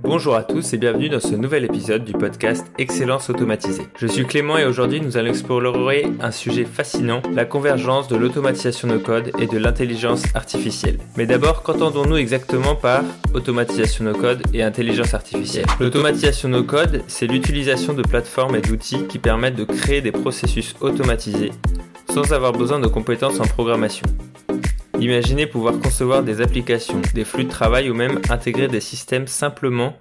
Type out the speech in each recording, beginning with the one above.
Bonjour à tous et bienvenue dans ce nouvel épisode du podcast Excellence automatisée. Je suis Clément et aujourd'hui nous allons explorer un sujet fascinant, la convergence de l'automatisation no code et de l'intelligence artificielle. Mais d'abord, qu'entendons-nous exactement par automatisation no code et intelligence artificielle? L'automatisation no code, c'est l'utilisation de plateformes et d'outils qui permettent de créer des processus automatisés sans avoir besoin de compétences en programmation. Imaginez pouvoir concevoir des applications, des flux de travail ou même intégrer des systèmes simplement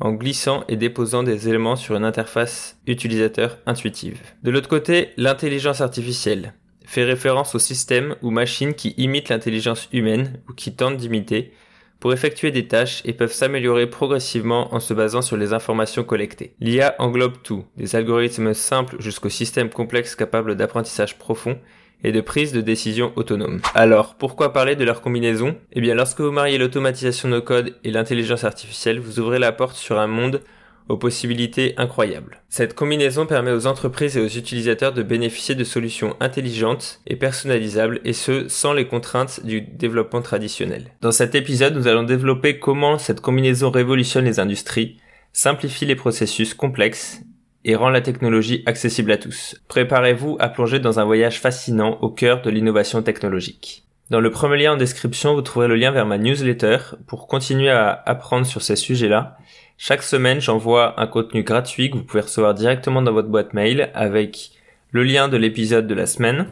en glissant et déposant des éléments sur une interface utilisateur intuitive. De l'autre côté, l'intelligence artificielle fait référence aux systèmes ou machines qui imitent l'intelligence humaine ou qui tentent d'imiter pour effectuer des tâches et peuvent s'améliorer progressivement en se basant sur les informations collectées. L'IA englobe tout, des algorithmes simples jusqu'aux systèmes complexes capables d'apprentissage profond et de prise de décision autonome. Alors, pourquoi parler de leur combinaison? Eh bien, lorsque vous mariez l'automatisation no code et l'intelligence artificielle, vous ouvrez la porte sur un monde aux possibilités incroyables. Cette combinaison permet aux entreprises et aux utilisateurs de bénéficier de solutions intelligentes et personnalisables et ce, sans les contraintes du développement traditionnel. Dans cet épisode, nous allons développer comment cette combinaison révolutionne les industries, simplifie les processus complexes et rend la technologie accessible à tous. Préparez-vous à plonger dans un voyage fascinant au cœur de l'innovation technologique. Dans le premier lien en description, vous trouverez le lien vers ma newsletter pour continuer à apprendre sur ces sujets-là. Chaque semaine, j'envoie un contenu gratuit que vous pouvez recevoir directement dans votre boîte mail avec le lien de l'épisode de la semaine,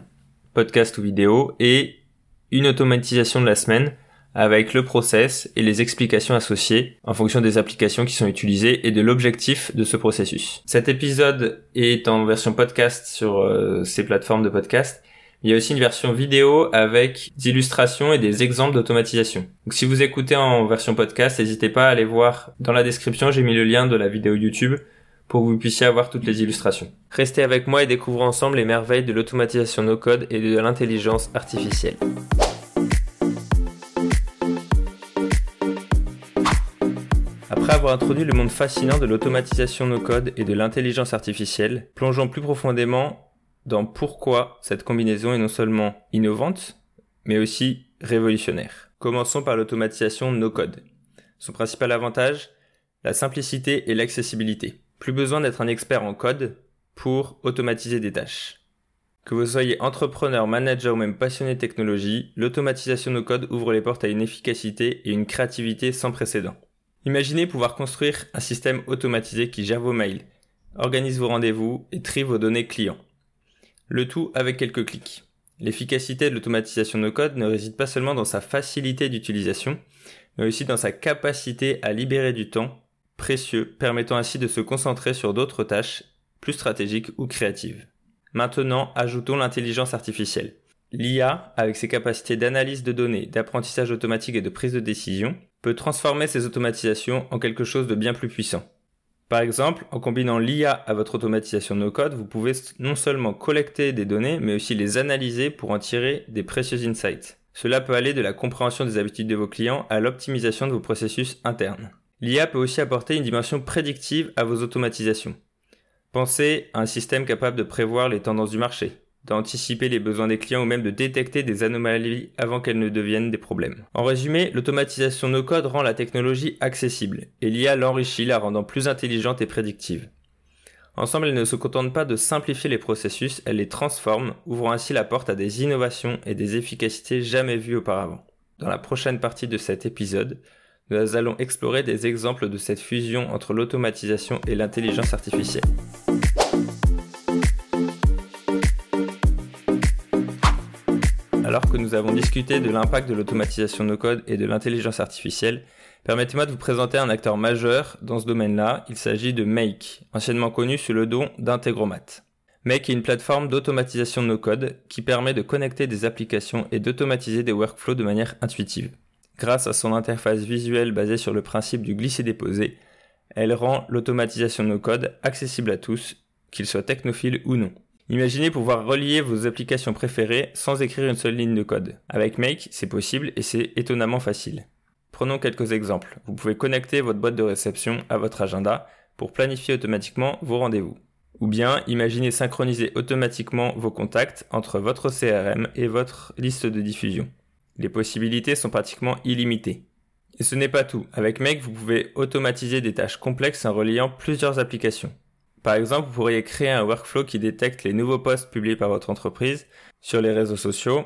podcast ou vidéo, et une automatisation de la semaine avec le process et les explications associées en fonction des applications qui sont utilisées et de l'objectif de ce processus. Cet épisode est en version podcast sur euh, ces plateformes de podcast. Il y a aussi une version vidéo avec des illustrations et des exemples d'automatisation. Donc si vous écoutez en version podcast, n'hésitez pas à aller voir dans la description, j'ai mis le lien de la vidéo YouTube pour que vous puissiez avoir toutes les illustrations. Restez avec moi et découvrons ensemble les merveilles de l'automatisation no code et de l'intelligence artificielle. Après avoir introduit le monde fascinant de l'automatisation no code et de l'intelligence artificielle, plongeons plus profondément dans pourquoi cette combinaison est non seulement innovante, mais aussi révolutionnaire. Commençons par l'automatisation no code. Son principal avantage, la simplicité et l'accessibilité. Plus besoin d'être un expert en code pour automatiser des tâches. Que vous soyez entrepreneur, manager ou même passionné de technologie, l'automatisation no code ouvre les portes à une efficacité et une créativité sans précédent. Imaginez pouvoir construire un système automatisé qui gère vos mails, organise vos rendez-vous et trie vos données clients. Le tout avec quelques clics. L'efficacité de l'automatisation no code ne réside pas seulement dans sa facilité d'utilisation, mais aussi dans sa capacité à libérer du temps précieux, permettant ainsi de se concentrer sur d'autres tâches plus stratégiques ou créatives. Maintenant, ajoutons l'intelligence artificielle. L'IA, avec ses capacités d'analyse de données, d'apprentissage automatique et de prise de décision, peut transformer ces automatisations en quelque chose de bien plus puissant. Par exemple, en combinant l'IA à votre automatisation no-code, vous pouvez non seulement collecter des données, mais aussi les analyser pour en tirer des précieux insights. Cela peut aller de la compréhension des habitudes de vos clients à l'optimisation de vos processus internes. L'IA peut aussi apporter une dimension prédictive à vos automatisations. Pensez à un système capable de prévoir les tendances du marché, d'anticiper les besoins des clients ou même de détecter des anomalies avant qu'elles ne deviennent des problèmes. En résumé, l'automatisation no-code rend la technologie accessible et l'IA l'enrichit, la rendant plus intelligente et prédictive. Ensemble, elle ne se contente pas de simplifier les processus, elle les transforme, ouvrant ainsi la porte à des innovations et des efficacités jamais vues auparavant. Dans la prochaine partie de cet épisode, nous allons explorer des exemples de cette fusion entre l'automatisation et l'intelligence artificielle. Alors que nous avons discuté de l'impact de l'automatisation no code et de l'intelligence artificielle, permettez-moi de vous présenter un acteur majeur dans ce domaine-là. Il s'agit de Make, anciennement connu sous le nom d'Integromat. Make est une plateforme d'automatisation no code qui permet de connecter des applications et d'automatiser des workflows de manière intuitive. Grâce à son interface visuelle basée sur le principe du glisser-déposer, elle rend l'automatisation no code accessible à tous, qu'ils soient technophiles ou non. Imaginez pouvoir relier vos applications préférées sans écrire une seule ligne de code. Avec Make, c'est possible et c'est étonnamment facile. Prenons quelques exemples. Vous pouvez connecter votre boîte de réception à votre agenda pour planifier automatiquement vos rendez-vous. Ou bien imaginez synchroniser automatiquement vos contacts entre votre CRM et votre liste de diffusion. Les possibilités sont pratiquement illimitées. Et ce n'est pas tout. Avec Make, vous pouvez automatiser des tâches complexes en reliant plusieurs applications. Par exemple, vous pourriez créer un workflow qui détecte les nouveaux posts publiés par votre entreprise sur les réseaux sociaux,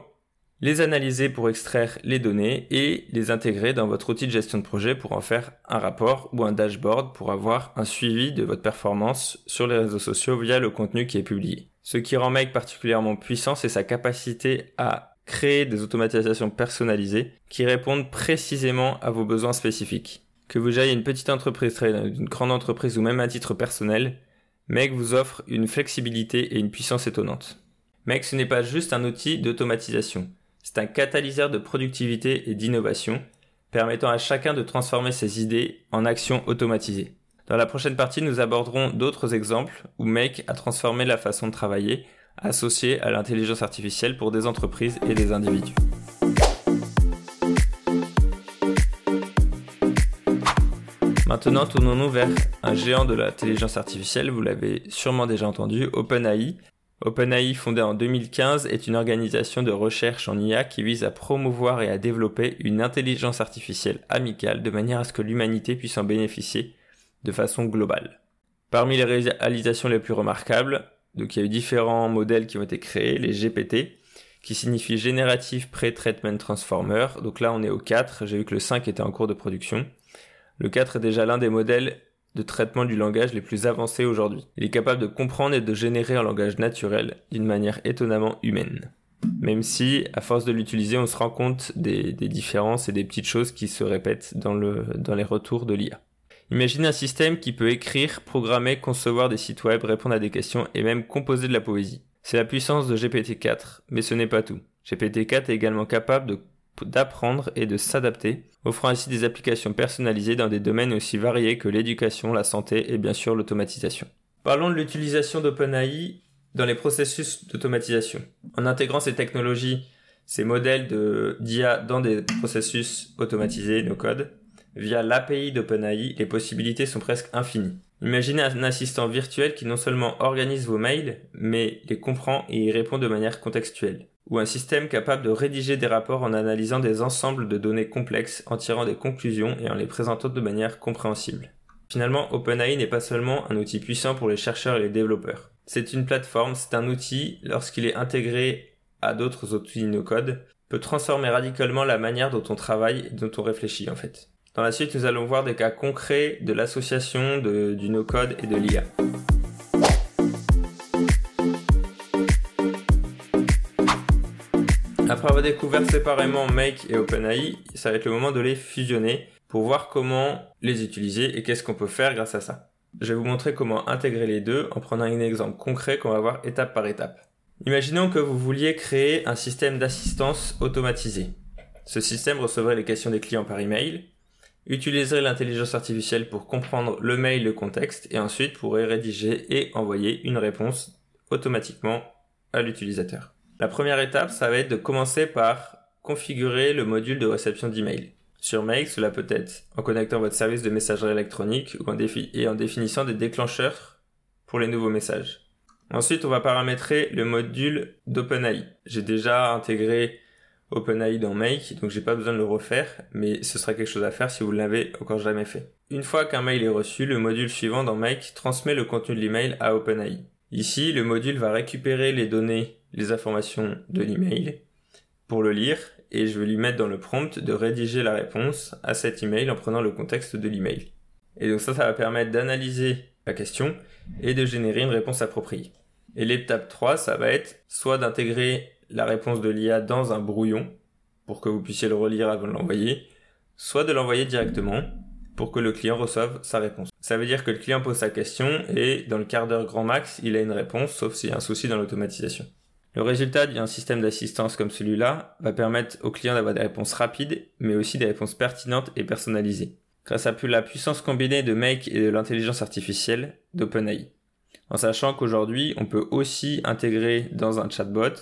les analyser pour extraire les données et les intégrer dans votre outil de gestion de projet pour en faire un rapport ou un dashboard pour avoir un suivi de votre performance sur les réseaux sociaux via le contenu qui est publié. Ce qui rend Make particulièrement puissant, c'est sa capacité à créer des automatisations personnalisées qui répondent précisément à vos besoins spécifiques. Que vous ayez une petite entreprise, une grande entreprise ou même à titre personnel, Make vous offre une flexibilité et une puissance étonnante. Make ce n'est pas juste un outil d'automatisation, c'est un catalyseur de productivité et d'innovation, permettant à chacun de transformer ses idées en actions automatisées. Dans la prochaine partie, nous aborderons d'autres exemples où Make a transformé la façon de travailler associée à l'intelligence artificielle pour des entreprises et des individus. Maintenant, tournons-nous vers un géant de l'intelligence artificielle, vous l'avez sûrement déjà entendu, OpenAI. OpenAI, fondé en 2015, est une organisation de recherche en IA qui vise à promouvoir et à développer une intelligence artificielle amicale de manière à ce que l'humanité puisse en bénéficier de façon globale. Parmi les réalisations les plus remarquables, donc il y a eu différents modèles qui ont été créés, les GPT, qui signifie Generative Pre-Treatment Transformer. Donc là on est au 4, j'ai vu que le 5 était en cours de production. Le 4 est déjà l'un des modèles de traitement du langage les plus avancés aujourd'hui. Il est capable de comprendre et de générer un langage naturel d'une manière étonnamment humaine. Même si, à force de l'utiliser, on se rend compte des, différences et des petites choses qui se répètent dans, le, dans les retours de l'IA. Imaginez un système qui peut écrire, programmer, concevoir des sites web, répondre à des questions et même composer de la poésie. C'est la puissance de GPT-4, mais ce n'est pas tout. GPT-4 est également capable d'apprendre et de s'adapter, offrant ainsi des applications personnalisées dans des domaines aussi variés que l'éducation, la santé et bien sûr l'automatisation. Parlons de l'utilisation d'OpenAI dans les processus d'automatisation. En intégrant ces technologies, ces modèles d'IA dans des processus automatisés, nos codes, Via l'API d'OpenAI, les possibilités sont presque infinies. Imaginez un assistant virtuel qui non seulement organise vos mails, mais les comprend et y répond de manière contextuelle. Ou un système capable de rédiger des rapports en analysant des ensembles de données complexes, en tirant des conclusions et en les présentant de manière compréhensible. Finalement, OpenAI n'est pas seulement un outil puissant pour les chercheurs et les développeurs. C'est une plateforme, c'est un outil, lorsqu'il est intégré à d'autres outils no-code, peut transformer radicalement la manière dont on travaille et dont on réfléchit en fait. Dans la suite, nous allons voir des cas concrets de l'association du no-code et de l'IA. Après avoir découvert séparément Make et OpenAI, ça va être le moment de les fusionner pour voir comment les utiliser et qu'est-ce qu'on peut faire grâce à ça. Je vais vous montrer comment intégrer les deux en prenant un exemple concret qu'on va voir étape par étape. Imaginons que vous vouliez créer un système d'assistance automatisé. Ce système recevrait les questions des clients par email, utiliserait l'intelligence artificielle pour comprendre le mail, le contexte, et ensuite pourrait rédiger et envoyer une réponse automatiquement à l'utilisateur. La première étape, ça va être de commencer par configurer le module de réception d'email. Sur Mail, cela peut être en connectant votre service de messagerie électronique ou en et en définissant des déclencheurs pour les nouveaux messages. Ensuite, on va paramétrer le module d'OpenAI. J'ai déjà intégré OpenAI dans Make, donc j'ai pas besoin de le refaire, mais ce sera quelque chose à faire si vous l'avez encore jamais fait. Une fois qu'un mail est reçu, le module suivant dans Make transmet le contenu de l'email à OpenAI. Ici, le module va récupérer les données, les informations de l'email pour le lire et je vais lui mettre dans le prompt de rédiger la réponse à cet email en prenant le contexte de l'email. Et donc ça, ça va permettre d'analyser la question et de générer une réponse appropriée. Et l'étape 3, ça va être soit d'intégrer la réponse de l'IA dans un brouillon pour que vous puissiez le relire avant de l'envoyer, soit de l'envoyer directement pour que le client reçoive sa réponse. Ça veut dire que le client pose sa question et dans le quart d'heure grand max, il a une réponse, sauf s'il y a un souci dans l'automatisation. Le résultat d'un système d'assistance comme celui-là va permettre au client d'avoir des réponses rapides, mais aussi des réponses pertinentes et personnalisées, grâce à la puissance combinée de Make et de l'intelligence artificielle d'OpenAI. En sachant qu'aujourd'hui, on peut aussi intégrer dans un chatbot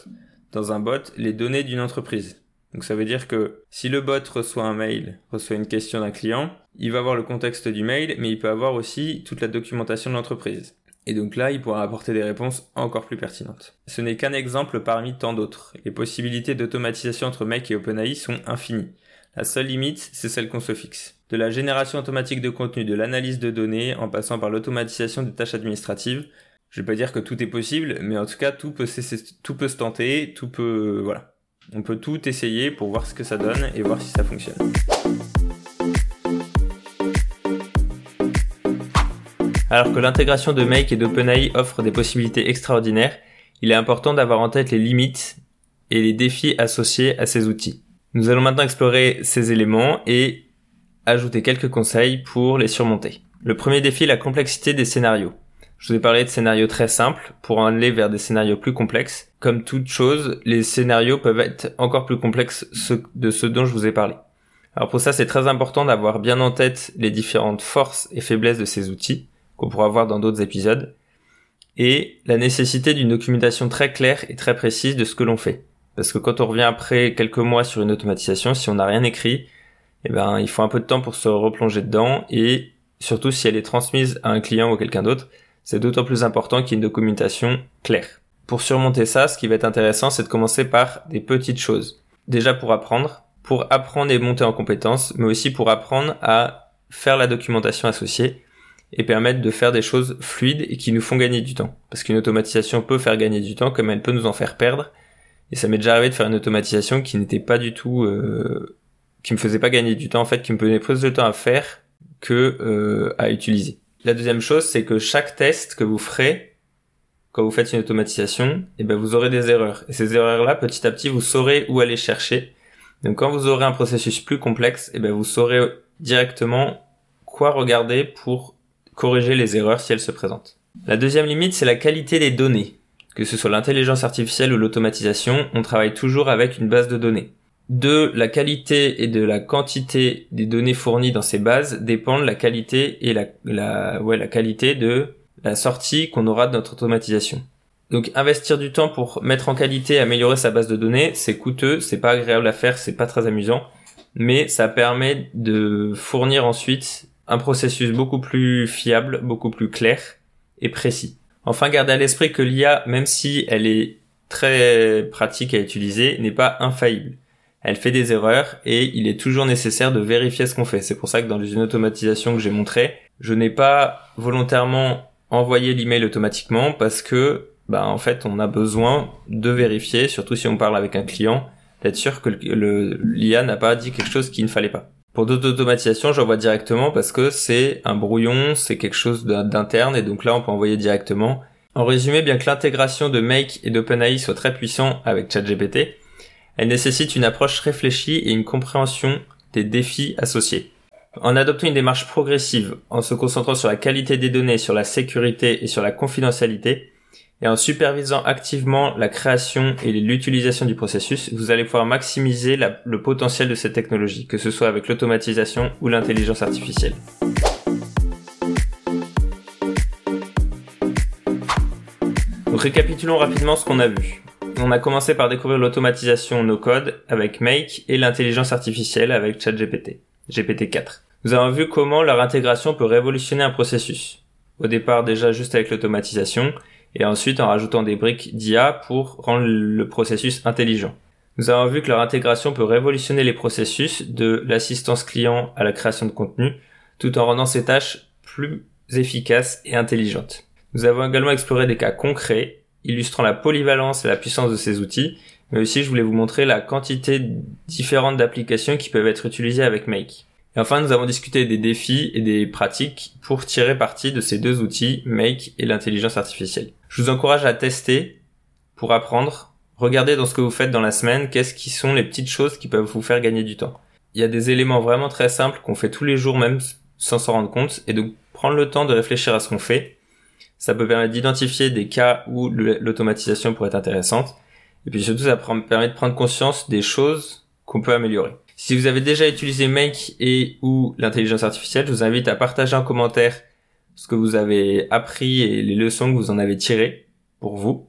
dans un bot les données d'une entreprise. Donc ça veut dire que si le bot reçoit un mail, reçoit une question d'un client, il va avoir le contexte du mail, mais il peut avoir aussi toute la documentation de l'entreprise. Et donc là, il pourra apporter des réponses encore plus pertinentes. Ce n'est qu'un exemple parmi tant d'autres. Les possibilités d'automatisation entre Make et OpenAI sont infinies. La seule limite, c'est celle qu'on se fixe. De la génération automatique de contenu, de l'analyse de données, en passant par l'automatisation des tâches administratives, je vais pas dire que tout est possible, mais en tout cas, tout peut, tout peut se tenter, tout peut, voilà. On peut tout essayer pour voir ce que ça donne et voir si ça fonctionne. Alors que l'intégration de Make et d'OpenAI offre des possibilités extraordinaires, il est important d'avoir en tête les limites et les défis associés à ces outils. Nous allons maintenant explorer ces éléments et ajouter quelques conseils pour les surmonter. Le premier défi, la complexité des scénarios. Je vous ai parlé de scénarios très simples pour aller vers des scénarios plus complexes. Comme toute chose, les scénarios peuvent être encore plus complexes de ceux dont je vous ai parlé. Alors pour ça, c'est très important d'avoir bien en tête les différentes forces et faiblesses de ces outils qu'on pourra voir dans d'autres épisodes, et la nécessité d'une documentation très claire et très précise de ce que l'on fait. Parce que quand on revient après quelques mois sur une automatisation, si on n'a rien écrit, eh ben, il faut un peu de temps pour se replonger dedans et surtout si elle est transmise à un client ou quelqu'un d'autre, c'est d'autant plus important qu'il y ait une documentation claire. Pour surmonter ça, ce qui va être intéressant, c'est de commencer par des petites choses. Déjà pour apprendre, pour apprendre et monter en compétences, mais aussi pour apprendre à faire la documentation associée et permettre de faire des choses fluides et qui nous font gagner du temps. Parce qu'une automatisation peut faire gagner du temps comme elle peut nous en faire perdre. Et ça m'est déjà arrivé de faire une automatisation qui n'était pas du tout, euh, qui me faisait pas gagner du temps en fait, qui me prenait plus de temps à faire que euh, à utiliser. La deuxième chose, c'est que chaque test que vous ferez quand vous faites une automatisation, eh ben vous aurez des erreurs. Et ces erreurs-là, petit à petit, vous saurez où aller chercher. Donc quand vous aurez un processus plus complexe, eh ben vous saurez directement quoi regarder pour corriger les erreurs si elles se présentent. La deuxième limite, c'est la qualité des données. Que ce soit l'intelligence artificielle ou l'automatisation, on travaille toujours avec une base de données. De la qualité et de la quantité des données fournies dans ces bases dépendent la qualité et la, la, ouais, la qualité de la sortie qu'on aura de notre automatisation. Donc investir du temps pour mettre en qualité et améliorer sa base de données, c'est coûteux, c'est pas agréable à faire, c'est pas très amusant, mais ça permet de fournir ensuite un processus beaucoup plus fiable, beaucoup plus clair et précis. Enfin, gardez à l'esprit que l'IA, même si elle est très pratique à utiliser, n'est pas infaillible. Elle fait des erreurs et il est toujours nécessaire de vérifier ce qu'on fait. C'est pour ça que dans une automatisation que j'ai montrée, je n'ai pas volontairement envoyé l'email automatiquement parce que, bah, en fait, on a besoin de vérifier, surtout si on parle avec un client, d'être sûr que l'IA n'a pas dit quelque chose qu'il ne fallait pas. Pour d'autres automatisations, j'envoie directement parce que c'est un brouillon, c'est quelque chose d'interne et donc là on peut envoyer directement. En résumé, bien que l'intégration de Make et d'OpenAI soit très puissant avec ChatGPT, elle nécessite une approche réfléchie et une compréhension des défis associés. En adoptant une démarche progressive, en se concentrant sur la qualité des données, sur la sécurité et sur la confidentialité, et en supervisant activement la création et l'utilisation du processus, vous allez pouvoir maximiser le potentiel de cette technologie, que ce soit avec l'automatisation ou l'intelligence artificielle. Donc récapitulons rapidement ce qu'on a vu. On a commencé par découvrir l'automatisation no-code avec Make et l'intelligence artificielle avec ChatGPT, GPT-4. Nous avons vu comment leur intégration peut révolutionner un processus. Au départ déjà juste avec l'automatisation, et ensuite en rajoutant des briques d'IA pour rendre le processus intelligent. Nous avons vu que leur intégration peut révolutionner les processus de l'assistance client à la création de contenu, tout en rendant ces tâches plus efficaces et intelligentes. Nous avons également exploré des cas concrets, illustrant la polyvalence et la puissance de ces outils, mais aussi je voulais vous montrer la quantité différente d'applications qui peuvent être utilisées avec Make. Et enfin, nous avons discuté des défis et des pratiques pour tirer parti de ces deux outils, Make et l'intelligence artificielle. Je vous encourage à tester pour apprendre. Regardez dans ce que vous faites dans la semaine, qu'est-ce qui sont les petites choses qui peuvent vous faire gagner du temps. Il y a des éléments vraiment très simples qu'on fait tous les jours même sans s'en rendre compte et donc prendre le temps de réfléchir à ce qu'on fait. Ça peut permettre d'identifier des cas où l'automatisation pourrait être intéressante. Et puis surtout, ça permet de prendre conscience des choses qu'on peut améliorer. Si vous avez déjà utilisé Make et ou l'intelligence artificielle, je vous invite à partager en commentaire ce que vous avez appris et les leçons que vous en avez tirées pour vous.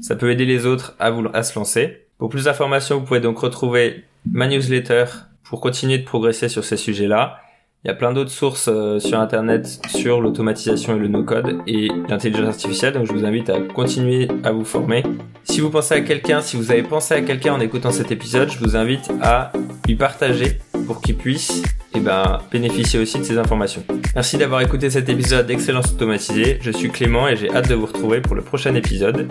Ça peut aider les autres à se lancer. Pour plus d'informations, vous pouvez donc retrouver ma newsletter pour continuer de progresser sur ces sujets-là il y a plein d'autres sources euh, sur Internet sur l'automatisation et le no-code et l'intelligence artificielle, donc je vous invite à continuer à vous former. Si vous pensez à quelqu'un, si vous avez pensé à quelqu'un en écoutant cet épisode, je vous invite à lui partager pour qu'ils puissent eh ben, bénéficier aussi de ces informations. Merci d'avoir écouté cet épisode d'Excellence Automatisée. Je suis Clément et j'ai hâte de vous retrouver pour le prochain épisode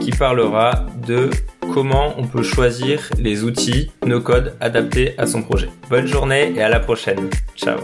qui parlera de comment on peut choisir les outils no code adaptés à son projet. Bonne journée et à la prochaine. Ciao